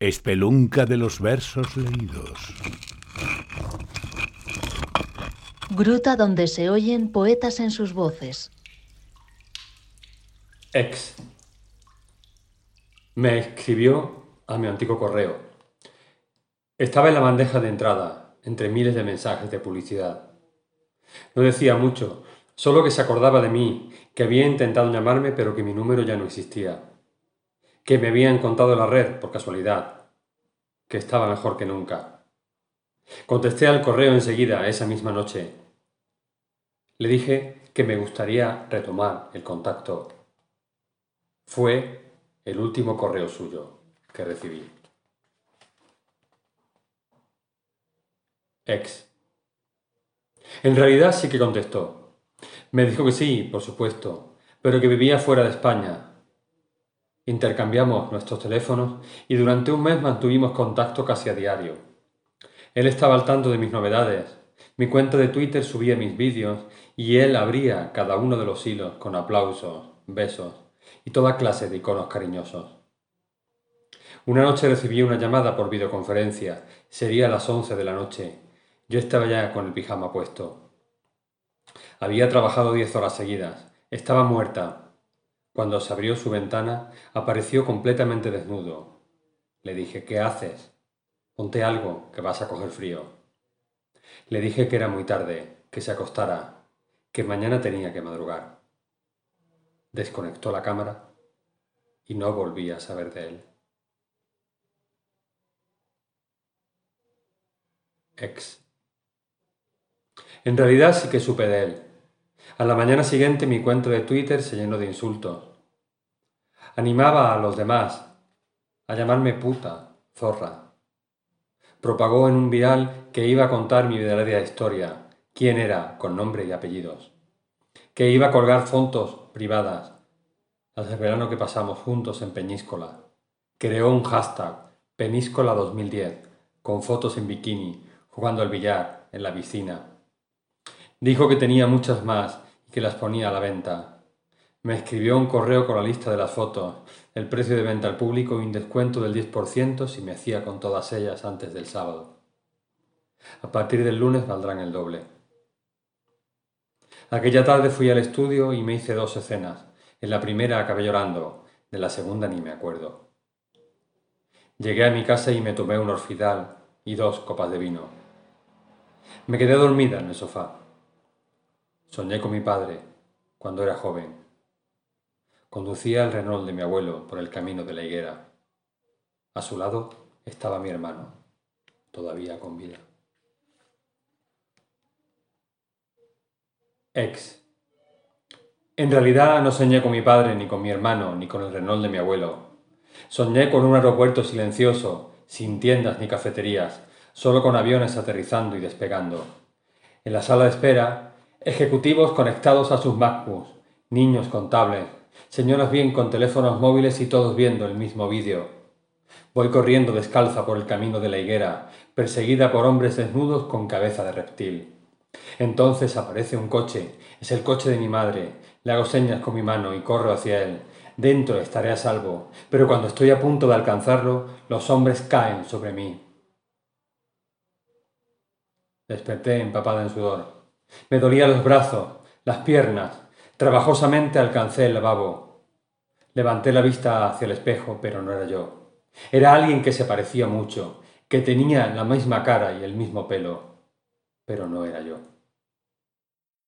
Espelunca de los versos leídos. Gruta donde se oyen poetas en sus voces. Ex. Me escribió a mi antiguo correo. Estaba en la bandeja de entrada, entre miles de mensajes de publicidad. No decía mucho, solo que se acordaba de mí, que había intentado llamarme pero que mi número ya no existía que me habían contado la red por casualidad, que estaba mejor que nunca. Contesté al correo enseguida, esa misma noche. Le dije que me gustaría retomar el contacto. Fue el último correo suyo que recibí. Ex. En realidad sí que contestó. Me dijo que sí, por supuesto, pero que vivía fuera de España, Intercambiamos nuestros teléfonos y durante un mes mantuvimos contacto casi a diario. Él estaba al tanto de mis novedades. Mi cuenta de Twitter subía mis vídeos y él abría cada uno de los hilos con aplausos, besos y toda clase de iconos cariñosos. Una noche recibí una llamada por videoconferencia. Sería a las once de la noche. Yo estaba ya con el pijama puesto. Había trabajado diez horas seguidas. Estaba muerta, cuando se abrió su ventana, apareció completamente desnudo. Le dije, ¿qué haces? Ponte algo, que vas a coger frío. Le dije que era muy tarde, que se acostara, que mañana tenía que madrugar. Desconectó la cámara y no volví a saber de él. Ex. En realidad sí que supe de él. A la mañana siguiente mi cuenta de Twitter se llenó de insultos. Animaba a los demás a llamarme puta, zorra. Propagó en un viral que iba a contar mi verdadera historia, quién era, con nombre y apellidos. Que iba a colgar fotos privadas, las del verano que pasamos juntos en Peñíscola. Creó un hashtag, Peníscola 2010, con fotos en bikini, jugando al billar, en la piscina. Dijo que tenía muchas más que las ponía a la venta. Me escribió un correo con la lista de las fotos, el precio de venta al público y un descuento del 10% si me hacía con todas ellas antes del sábado. A partir del lunes valdrán el doble. Aquella tarde fui al estudio y me hice dos escenas. En la primera acabé llorando, de la segunda ni me acuerdo. Llegué a mi casa y me tomé un orfidal y dos copas de vino. Me quedé dormida en el sofá. Soñé con mi padre cuando era joven. Conducía el Renault de mi abuelo por el camino de la higuera. A su lado estaba mi hermano, todavía con vida. Ex. En realidad no soñé con mi padre, ni con mi hermano, ni con el Renault de mi abuelo. Soñé con un aeropuerto silencioso, sin tiendas ni cafeterías, solo con aviones aterrizando y despegando. En la sala de espera Ejecutivos conectados a sus MacBooks, niños con tablets, señoras bien con teléfonos móviles y todos viendo el mismo vídeo. Voy corriendo descalza por el camino de la higuera, perseguida por hombres desnudos con cabeza de reptil. Entonces aparece un coche, es el coche de mi madre, le hago señas con mi mano y corro hacia él. Dentro estaré a salvo, pero cuando estoy a punto de alcanzarlo, los hombres caen sobre mí. Desperté empapada en sudor. Me dolían los brazos, las piernas. Trabajosamente alcancé el lavabo. Levanté la vista hacia el espejo, pero no era yo. Era alguien que se parecía mucho, que tenía la misma cara y el mismo pelo, pero no era yo.